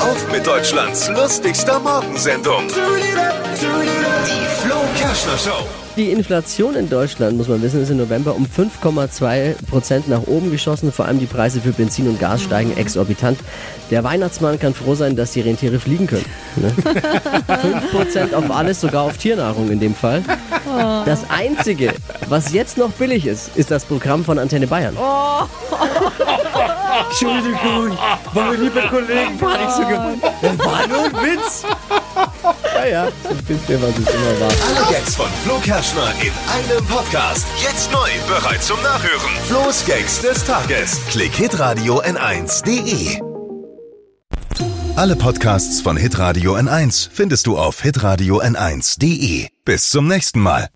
Auf mit Deutschlands lustigster Morgensendung. Kerschner Show. Die Inflation in Deutschland, muss man wissen, ist im November um 5,2 Prozent nach oben geschossen. Vor allem die Preise für Benzin und Gas steigen exorbitant. Der Weihnachtsmann kann froh sein, dass die Rentiere fliegen können. Ne? 5 Prozent auf alles, sogar auf Tiernahrung in dem Fall. Das Einzige, was jetzt noch billig ist, ist das Programm von Antenne Bayern. Entschuldigung, meine liebe Kollegen, war nicht so gemeint. Das war nur ein Witz. Ja, so wisst ihr, was es immer war. Alle Gags von Flo Kerschner in einem Podcast. Jetzt neu, bereit zum Nachhören. Flo's Gags des Tages. Klick Hitradio N1.de. Alle Podcasts von Hitradio N1 findest du auf hitradio N1.de. Bis zum nächsten Mal.